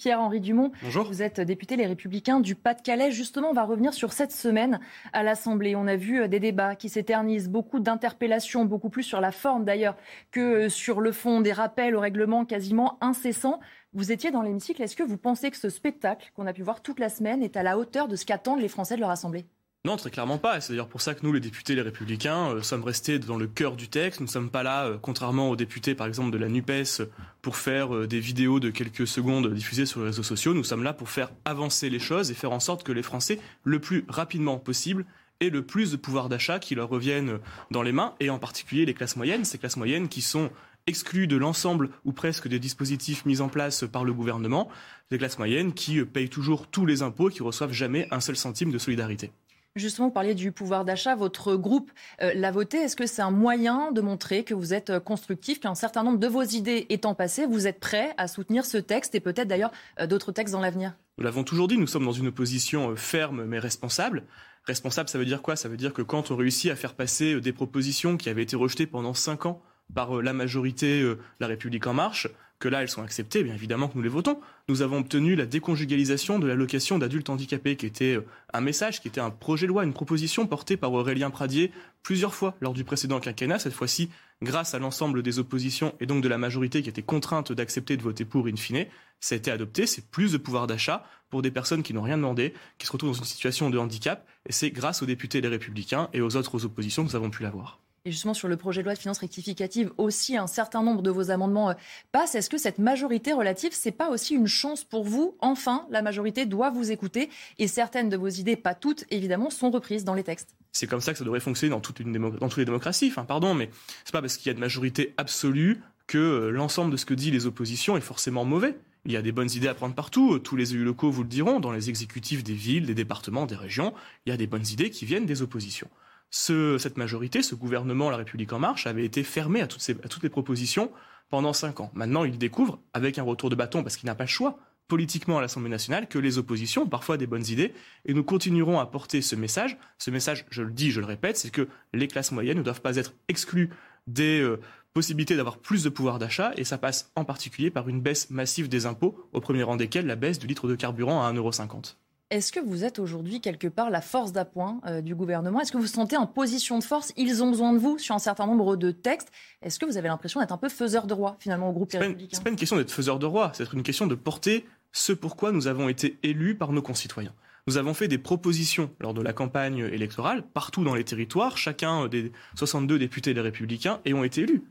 Pierre-Henri Dumont, Bonjour. vous êtes député Les Républicains du Pas-de-Calais. Justement, on va revenir sur cette semaine à l'Assemblée. On a vu euh, des débats qui s'éternisent, beaucoup d'interpellations, beaucoup plus sur la forme d'ailleurs que euh, sur le fond, des rappels au règlement quasiment incessants. Vous étiez dans l'hémicycle. Est-ce que vous pensez que ce spectacle qu'on a pu voir toute la semaine est à la hauteur de ce qu'attendent les Français de leur Assemblée? Non, très clairement pas. C'est d'ailleurs pour ça que nous, les députés, les républicains, euh, sommes restés dans le cœur du texte. Nous ne sommes pas là, euh, contrairement aux députés, par exemple, de la NUPES, pour faire euh, des vidéos de quelques secondes diffusées sur les réseaux sociaux. Nous sommes là pour faire avancer les choses et faire en sorte que les Français, le plus rapidement possible, aient le plus de pouvoir d'achat qui leur reviennent dans les mains, et en particulier les classes moyennes, ces classes moyennes qui sont exclues de l'ensemble ou presque des dispositifs mis en place par le gouvernement, les classes moyennes qui payent toujours tous les impôts, qui reçoivent jamais un seul centime de solidarité. Justement, vous parliez du pouvoir d'achat. Votre groupe euh, l'a voté. Est-ce que c'est un moyen de montrer que vous êtes euh, constructif, qu'un certain nombre de vos idées étant passées, vous êtes prêt à soutenir ce texte et peut-être d'ailleurs euh, d'autres textes dans l'avenir? Nous l'avons toujours dit, nous sommes dans une opposition ferme mais responsable. Responsable, ça veut dire quoi? Ça veut dire que quand on réussit à faire passer des propositions qui avaient été rejetées pendant cinq ans par la majorité La République En Marche, que là elles sont acceptées, bien évidemment que nous les votons. Nous avons obtenu la déconjugalisation de l'allocation d'adultes handicapés, qui était euh, un message, qui était un projet de loi, une proposition portée par Aurélien Pradier plusieurs fois lors du précédent quinquennat, cette fois-ci grâce à l'ensemble des oppositions et donc de la majorité qui était contrainte d'accepter de voter pour in fine. Ça a été adopté, c'est plus de pouvoir d'achat pour des personnes qui n'ont rien demandé, qui se retrouvent dans une situation de handicap, et c'est grâce aux députés des Républicains et aux autres oppositions que nous avons pu l'avoir. Et justement, sur le projet de loi de finances rectificative, aussi un certain nombre de vos amendements euh, passent. Est-ce que cette majorité relative, c'est pas aussi une chance pour vous? Enfin, la majorité doit vous écouter et certaines de vos idées, pas toutes évidemment, sont reprises dans les textes. C'est comme ça que ça devrait fonctionner dans, toutes les démocraties. Enfin, pardon, mais c'est pas parce qu'il y a de majorité absolue que euh, l'ensemble de ce que disent les oppositions est forcément mauvais. Il y a des bonnes idées à prendre partout. Tous les élus locaux vous le diront. Dans les exécutifs des villes, des départements, des régions, il y a des bonnes idées qui viennent des oppositions. Ce- cette majorité, ce gouvernement, La République En Marche, avait été fermé à toutes, les propositions pendant cinq ans. Maintenant, il découvre, avec un retour de bâton, parce qu'il n'a pas le choix, politiquement à l'Assemblée nationale, que les oppositions ont parfois des bonnes idées, et nous continuerons à porter ce message. Ce message, je le dis, je le répète, c'est que les classes moyennes ne doivent pas être exclues des euh, possibilités d'avoir plus de pouvoir d'achat, et ça passe en particulier par une baisse massive des impôts, au premier rang desquels la baisse du litre de carburant à 1,50€. Est-ce que vous êtes aujourd'hui quelque part la force d'appoint euh, du gouvernement? Est-ce que vous vous sentez en position de force? Ils ont besoin de vous sur un certain nombre de textes. Est-ce que vous avez l'impression d'être un peu faiseur de roi finalement au groupe Les C'est pas, une- Républicains c'est pas une question d'être faiseur de roi, c'est une question de porter ce pourquoi nous avons été élus par nos concitoyens. Nous avons fait des propositions lors de la campagne électorale, partout dans les territoires, chacun des 62 députés des Républicains et ont été élus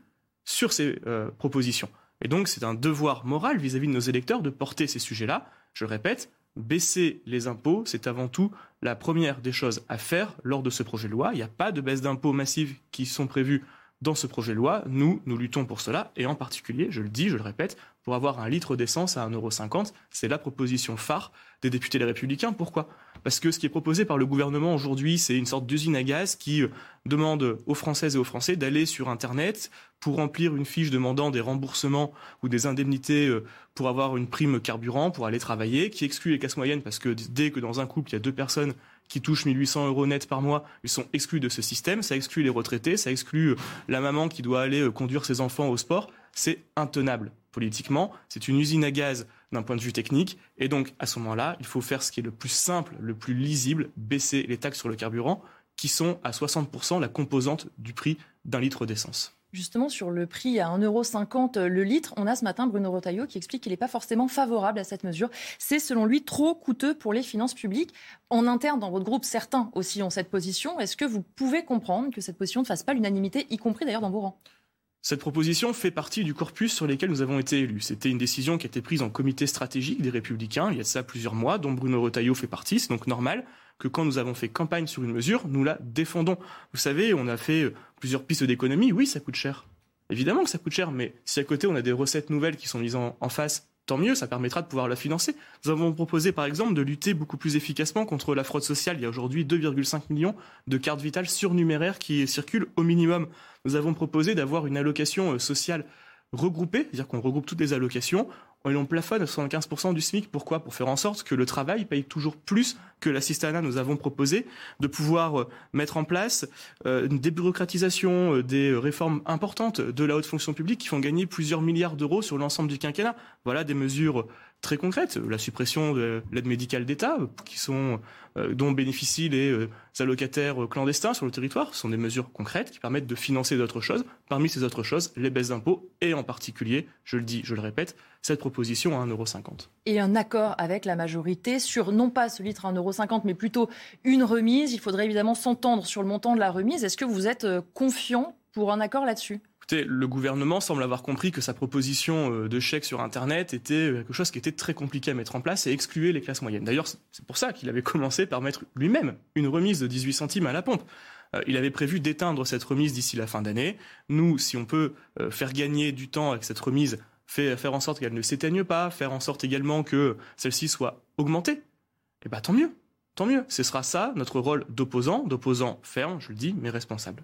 sur ces euh, propositions. Et donc c'est un devoir moral vis-à-vis de nos électeurs de porter ces sujets-là. Je répète, baisser les impôts, c'est avant tout la première des choses à faire lors de ce projet de loi. Il n'y a pas de baisse d'impôts massives qui sont prévues dans ce projet de loi. Nous, nous luttons pour cela, et en particulier, je le dis, je le répète, pour avoir un litre d'essence à 1,50€, c'est la proposition phare des députés Les Républicains. Pourquoi? Parce que ce qui est proposé par le gouvernement aujourd'hui, c'est une sorte d'usine à gaz qui euh, demande aux Françaises et aux Français d'aller sur Internet pour remplir une fiche demandant des remboursements ou des indemnités euh, pour avoir une prime carburant, pour aller travailler, qui exclut les classes moyennes parce que dès que dans un couple, il y a deux personnes qui touchent 1800 euros net par mois, ils sont exclus de ce système. Ça exclut les retraités, ça exclut euh, la maman qui doit aller euh, conduire ses enfants au sport. C'est intenable politiquement. C'est une usine à gaz d'un point de vue technique. Et donc, à ce moment-là, il faut faire ce qui est le plus simple, le plus lisible, baisser les taxes sur le carburant, qui sont à 60% la composante du prix d'un litre d'essence. Justement, sur le prix à 1,50€ le litre, on a ce matin Bruno Retailleau qui explique qu'il n'est pas forcément favorable à cette mesure. C'est selon lui trop coûteux pour les finances publiques. En interne, dans votre groupe, certains aussi ont cette position. Est-ce que vous pouvez comprendre que cette position ne fasse pas l'unanimité, y compris d'ailleurs dans vos rangs? Cette proposition fait partie du corpus sur lequel nous avons été élus. C'était une décision qui a été prise en comité stratégique des Républicains il y a de ça plusieurs mois, dont Bruno Retailleau fait partie. C'est donc normal que quand nous avons fait campagne sur une mesure, nous la défendons. Vous savez, on a fait euh, plusieurs pistes d'économie. Oui, ça coûte cher. Évidemment que ça coûte cher, mais si à côté on a des recettes nouvelles qui sont mises en, face, tant mieux, ça permettra de pouvoir la financer. Nous avons proposé par exemple de lutter beaucoup plus efficacement contre la fraude sociale. Il y a aujourd'hui 2,5 millions de cartes vitales surnuméraires qui circulent au minimum. Nous avons proposé d'avoir une allocation euh, sociale regroupée, c'est-à-dire qu'on regroupe toutes les allocations et on plafonne à 75% du SMIC. Pourquoi? Pour faire en sorte que le travail paye toujours plus que l'assistanat. Nous avons proposé de pouvoir euh, mettre en place euh, une débureaucratisation, euh, des réformes importantes de la haute fonction publique qui font gagner plusieurs milliards d'euros sur l'ensemble du quinquennat. Voilà des mesures très concrètes. La suppression de l'aide médicale d'État, euh, dont bénéficient les euh, allocataires clandestins sur le territoire. Ce sont des mesures concrètes qui permettent de financer d'autres choses. Parmi ces autres choses, les baisses d'impôts et en particulier, je le dis, je le répète, cette proposition à 1,50€. Et un accord avec la majorité sur non pas ce litre à 1,50€, mais plutôt une remise. Il faudrait évidemment s'entendre sur le montant de la remise. Est-ce que vous êtes euh, confiant pour un accord là-dessus? Le gouvernement semble avoir compris que sa proposition euh, de chèque sur Internet était euh, quelque chose qui était très compliqué à mettre en place et excluait les classes moyennes. D'ailleurs, c'est pour ça qu'il avait commencé par mettre lui-même une remise de 18 centimes à la pompe. Euh, il avait prévu d'éteindre cette remise d'ici la fin d'année. Nous, si on peut faire gagner du temps avec cette remise, faire en sorte qu'elle ne s'éteigne pas, faire en sorte également que celle-ci soit augmentée, eh ben tant mieux, tant mieux. Ce sera ça notre rôle d'opposant, d'opposant ferme, je le dis, mais responsable.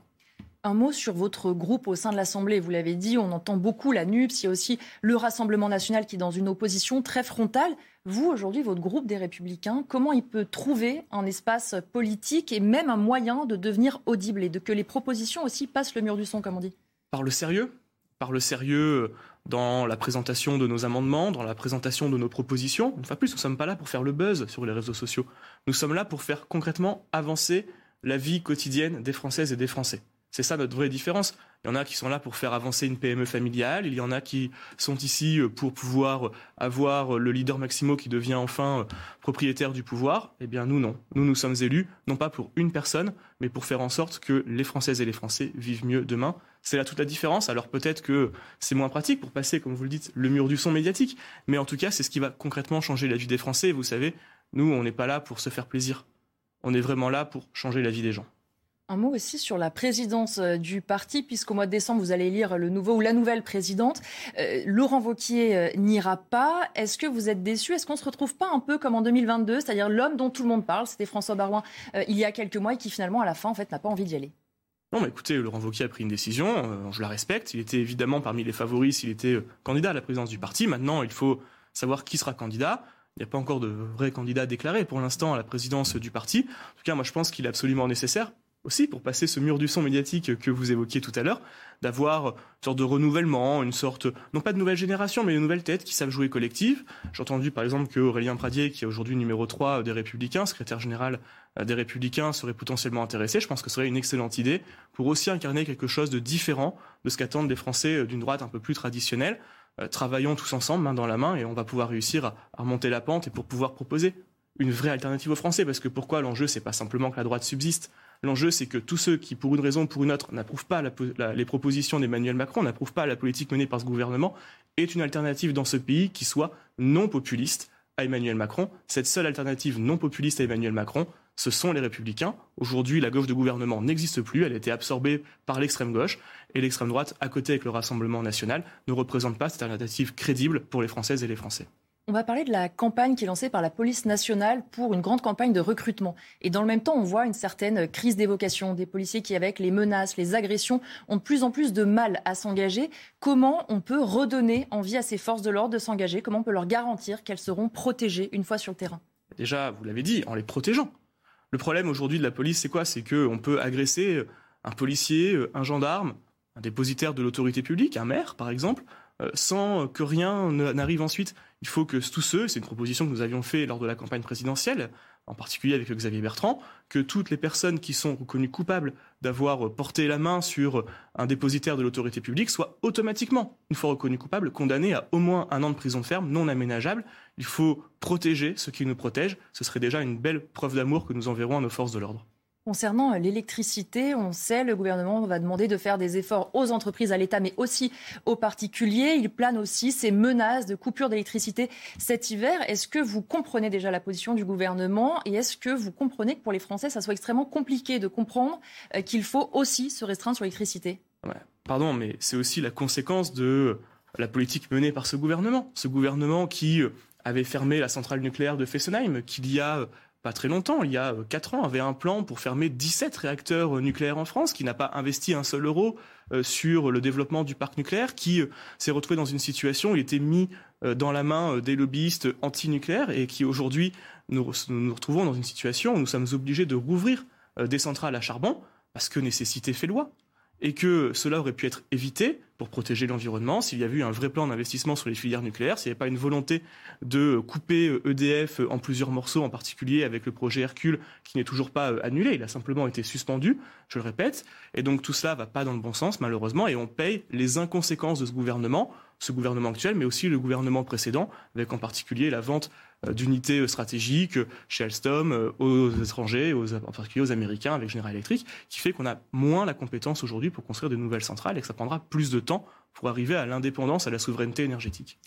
Un mot sur votre groupe au sein de l'Assemblée. Vous l'avez dit, on entend beaucoup la NUPS. Il y a aussi le Rassemblement national qui est dans une opposition très frontale. Vous, aujourd'hui, votre groupe des Républicains, comment il peut trouver un espace politique et même un moyen de devenir audible et de que les propositions aussi passent le mur du son, comme on dit? Par le sérieux? Par le sérieux dans la présentation de nos amendements, dans la présentation de nos propositions? Une fois plus, nous ne sommes pas là pour faire le buzz sur les réseaux sociaux. Nous sommes là pour faire concrètement avancer la vie quotidienne des Françaises et des Français. C'est ça notre vraie différence. Il y en a qui sont là pour faire avancer une PME familiale, il y en a qui sont ici euh, pour pouvoir avoir le leader Maximo qui devient enfin euh, propriétaire du pouvoir. Eh bien nous non. Nous nous sommes élus non pas pour une personne, mais pour faire en sorte que les Françaises et les Français vivent mieux demain. C'est là toute la différence. Alors peut-être que c'est moins pratique pour passer, comme vous le dites, le mur du son médiatique, mais en tout cas c'est ce qui va concrètement changer la vie des Français. Vous savez, nous on n'est pas là pour se faire plaisir. On est vraiment là pour changer la vie des gens. Un mot aussi sur la présidence euh, du parti, puisqu'au mois de décembre, vous allez lire le nouveau ou la nouvelle présidente. Euh, Laurent Vauquier euh, n'ira pas. Est-ce que vous êtes déçu Est-ce qu'on ne se retrouve pas un peu comme en 2022, c'est-à-dire l'homme dont tout le monde parle, c'était François Barouin il y a quelques mois et qui finalement, à la fin, en fait, n'a pas envie d'y aller non, mais écoutez, Laurent Wauquiez a pris une décision, je la respecte. Il était évidemment parmi les favoris s'il était candidat à la présidence du parti. Maintenant, il faut savoir qui sera candidat. Il n'y a pas encore de vrai candidat déclaré pour l'instant à la présidence du parti. En tout cas, moi, je pense qu'il est absolument nécessaire aussi pour passer ce mur du son médiatique que vous évoquiez tout à l'heure, d'avoir une sorte de renouvellement, une sorte, non pas de nouvelle génération, mais de nouvelles têtes qui savent jouer collectif. J'ai entendu par exemple que Aurélien Pradier, qui est aujourd'hui numéro 3 des Républicains, secrétaire général euh, des Républicains, serait potentiellement intéressé. Je pense que ce serait une excellente idée pour aussi incarner quelque chose de différent de ce qu'attendent les Français euh, d'une droite un peu plus traditionnelle. Euh, travaillons tous ensemble, main dans la main, et on va pouvoir réussir à, remonter la pente et pour pouvoir proposer une vraie alternative aux Français. Parce que pourquoi l'enjeu, c'est pas simplement que la droite subsiste, L'enjeu, c'est que tous ceux qui, pour une raison ou pour une autre, n'approuvent pas les propositions d'Emmanuel Macron, n'approuvent pas la politique menée par ce gouvernement, aient une alternative dans ce pays qui soit non populiste à Emmanuel Macron. Cette seule alternative non populiste à Emmanuel Macron, ce sont les républicains. Aujourd'hui, la gauche de gouvernement n'existe plus, elle a été absorbée par l'extrême gauche, et l'extrême droite, à côté avec le Rassemblement national, ne représente pas cette alternative crédible pour les Françaises et les Français. On va parler de la campagne qui est lancée par la police nationale pour une grande campagne de recrutement. Et dans le même temps, on voit une certaine crise d'évocation des policiers qui, avec les menaces, les agressions, ont de plus en plus de mal à s'engager. Comment on peut redonner envie à ces forces de l'ordre de s'engager? Comment on peut leur garantir qu'elles seront protégées une fois sur le terrain? Déjà, vous l'avez dit, en les protégeant. Le problème aujourd'hui de la police, c'est quoi? C'est qu'on peut agresser un policier, un gendarme, un dépositaire de l'autorité publique, un maire par exemple, sans que rien n'arrive ensuite. Il faut que tous ceux, c'est une proposition que nous avions fait lors de la campagne présidentielle, en particulier avec Xavier Bertrand, que toutes les personnes qui sont reconnues coupables d'avoir porté la main sur un dépositaire de l'autorité publique soient automatiquement, une fois reconnues coupables, condamnées à au moins un an de prison ferme non aménageable. Il faut protéger ceux qui nous protègent. Ce serait déjà une belle preuve d'amour que nous enverrons à nos forces de l'ordre. Concernant euh, l'électricité, on sait, le gouvernement va demander de faire des efforts aux entreprises, à l'État, mais aussi aux particuliers. Il plane aussi ces menaces de coupure d'électricité cet hiver. Est-ce que vous comprenez déjà la position du gouvernement et est-ce que vous comprenez que pour les Français, ça soit extrêmement compliqué de comprendre euh, qu'il faut aussi se restreindre sur l'électricité? Pardon, mais c'est aussi la conséquence de la politique menée par ce gouvernement. Ce gouvernement qui avait fermé la centrale nucléaire de Fessenheim, qu'il y a pas très longtemps, il y a 4 ans, avait un plan pour fermer 17 réacteurs nucléaires en France, qui n'a pas investi un seul euro sur le développement du parc nucléaire, qui s'est retrouvé dans une situation où il était mis dans la main des lobbyistes anti-nucléaires et qui aujourd'hui nous nous retrouvons dans une situation où nous sommes obligés de rouvrir des centrales à charbon parce que nécessité fait loi et que cela aurait pu être évité pour protéger l'environnement. S'il y avait eu un vrai plan d'investissement sur les filières nucléaires, s'il n'y avait pas une volonté de couper EDF en plusieurs morceaux, en particulier avec le projet Hercule qui n'est toujours pas annulé, il a simplement été suspendu, je le répète, et donc tout cela va pas dans le bon sens malheureusement, et on paye les inconséquences de ce gouvernement, ce gouvernement actuel, mais aussi le gouvernement précédent, avec en particulier la vente d'unités stratégiques chez Alstom aux étrangers, aux, en particulier aux Américains avec General Electric, qui fait qu'on a moins la compétence aujourd'hui pour construire de nouvelles centrales et que ça prendra plus de temps pour arriver à l'indépendance, à la souveraineté énergétique.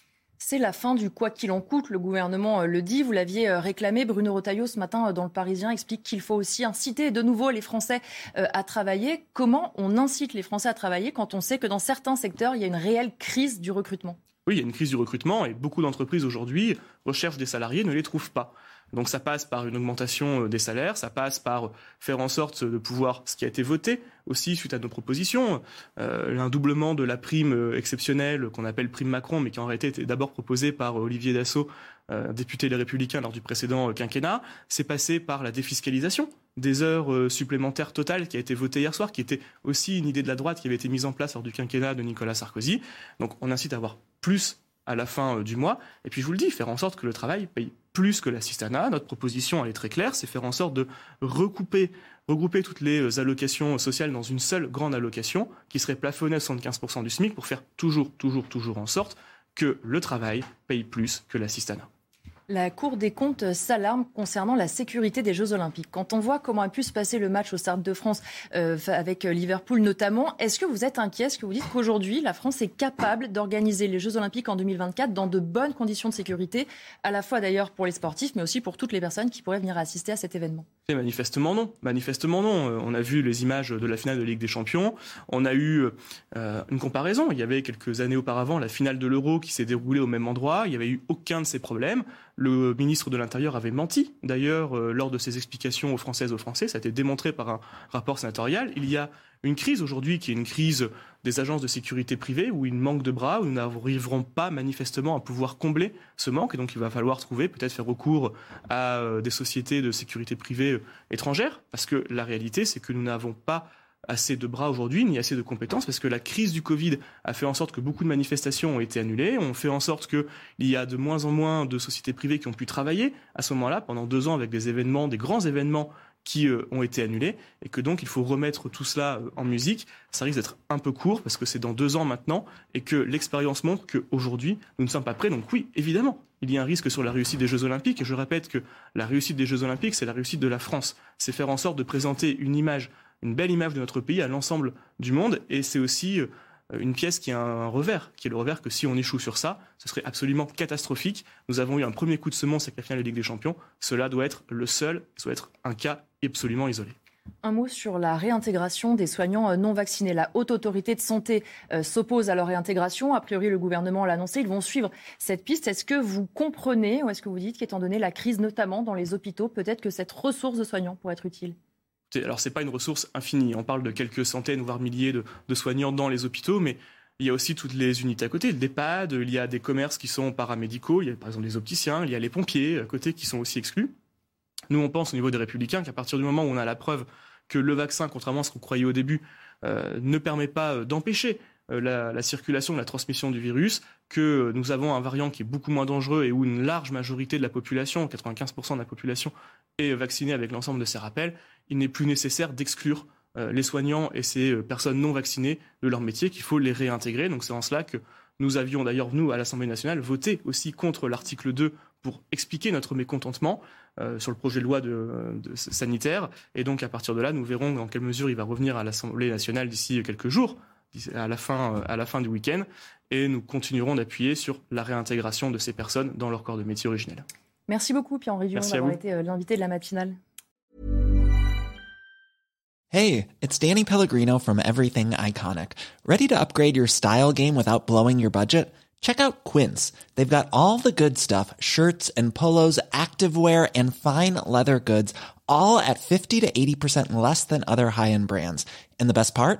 C'est la fin du quoi qu'il en coûte, le gouvernement le dit, vous l'aviez réclamé. Bruno Retailleau ce matin dans le Parisien explique qu'il faut aussi inciter de nouveau les Français à travailler. Comment on incite les Français à travailler quand on sait que dans certains secteurs, il y a une réelle crise du recrutement? Oui, il y a une crise du recrutement et beaucoup d'entreprises aujourd'hui recherchent des salariés, ne les trouvent pas. Donc ça passe par une augmentation des salaires, ça passe par faire en sorte de pouvoir, ce qui a été voté aussi suite à nos propositions, euh, un doublement de la prime exceptionnelle qu'on appelle prime Macron, mais qui en réalité était d'abord proposée par Olivier Dassault, euh, député Les Républicains lors du précédent quinquennat, c'est passé par la défiscalisation des heures supplémentaires totales qui a été votée hier soir, qui était aussi une idée de la droite qui avait été mise en place lors du quinquennat de Nicolas Sarkozy. Donc on incite à avoir plus à la fin du mois. Et puis je vous le dis, faire en sorte que le travail paye plus que l'assistanat. Notre proposition, elle est très claire, c'est faire en sorte de recouper, regrouper toutes les allocations sociales dans une seule grande allocation qui serait plafonnée à 75% du SMIC pour faire toujours, toujours, toujours en sorte que le travail paye plus que l'assistanat. La Cour des comptes s'alarme concernant la sécurité des Jeux Olympiques. Quand on voit comment a pu se passer le match au Stade de France euh, avec Liverpool notamment, est-ce que vous êtes inquiet? Est-ce que vous dites qu'aujourd'hui, la France est capable d'organiser les Jeux Olympiques en 2024 dans de bonnes conditions de sécurité, à la fois d'ailleurs pour les sportifs, mais aussi pour toutes les personnes qui pourraient venir assister à cet événement? Et Manifestement non. Manifestement non. On a vu les images de la finale de Ligue des Champions. On a eu euh, une comparaison. Il y avait quelques années auparavant la finale de l'Euro qui s'est déroulée au même endroit. Il n'y avait eu aucun de ces problèmes. Le ministre de l'Intérieur avait menti, d'ailleurs, euh, lors de ses explications aux Françaises aux Français. Ça a été démontré par un rapport sénatorial. Il y a une crise aujourd'hui qui est une crise des agences de sécurité privées où il manque de bras, où nous n'arriverons pas manifestement à pouvoir combler ce manque. Et donc il va falloir trouver, peut-être faire recours à euh, des sociétés de sécurité privée euh, étrangères. Parce que la réalité, c'est que nous n'avons pas assez de bras aujourd'hui, ni assez de compétences, parce que la crise du Covid a fait en sorte que beaucoup de manifestations ont été annulées. On fait en sorte qu'il y a de moins en moins de sociétés privées qui ont pu travailler à ce moment-là, pendant deux ans, avec des événements, des grands événements qui euh, ont été annulés, et que donc il faut remettre tout cela euh, en musique. Ça risque d'être un peu court, parce que c'est dans deux ans maintenant, et que l'expérience montre qu'aujourd'hui, nous ne sommes pas prêts. Donc oui, évidemment, il y a un risque sur la réussite des Jeux Olympiques, et je répète que la réussite des Jeux Olympiques, c'est la réussite de la France. C'est faire en sorte de présenter une image une belle image de notre pays à l'ensemble du monde. Et c'est aussi une pièce qui a un revers, qui est le revers que si on échoue sur ça, ce serait absolument catastrophique. Nous avons eu un premier coup de semence avec la finale de Ligue des Champions. Cela doit être le seul, ça doit être un cas absolument isolé. Un mot sur la réintégration des soignants non vaccinés. La haute autorité de santé s'oppose à leur réintégration. A priori, le gouvernement l'a annoncé. Ils vont suivre cette piste. Est-ce que vous comprenez ou est-ce que vous dites qu'étant donné la crise, notamment dans les hôpitaux, peut-être que cette ressource de soignants pourrait être utile? Alors c'est pas une ressource infinie. On parle de quelques centaines voire milliers de, soignants dans les hôpitaux, mais il y a aussi toutes les unités à côté, le DEPAD, il y a des commerces qui sont paramédicaux, il y a par exemple les opticiens, il y a les pompiers à côté qui sont aussi exclus. Nous on pense au niveau des républicains qu'à partir du moment où on a la preuve que le vaccin, contrairement à ce qu'on croyait au début, euh, ne permet pas d'empêcher la, la, circulation, la transmission du virus, que nous avons un variant qui est beaucoup moins dangereux et où une large majorité de la population, 95% de la population, est vaccinée avec l'ensemble de ces rappels, il n'est plus nécessaire d'exclure euh, les soignants et ces euh, personnes non vaccinées de leur métier, qu'il faut les réintégrer. Donc c'est en cela que nous avions d'ailleurs, nous, à l'Assemblée nationale, voté aussi contre l'article 2 pour expliquer notre mécontentement euh, sur le projet de loi sanitaire. Et donc à partir de là, nous verrons dans quelle mesure il va revenir à l'Assemblée nationale d'ici quelques jours à la fin, à la fin du week-end, et nous continuerons d'appuyer sur la réintégration de ces personnes dans leur corps de métier originel. Merci beaucoup, Pierre-Henri Dumont, d'avoir été l'invité de la matinale. Hey, it's Danny Pellegrino from Everything Iconic. Ready to upgrade your style game without blowing your budget? Check out Quince. They've got all the good stuff shirts and polos, activewear, and fine leather goods, all at 50 to 80% less than other high end brands. And the best part?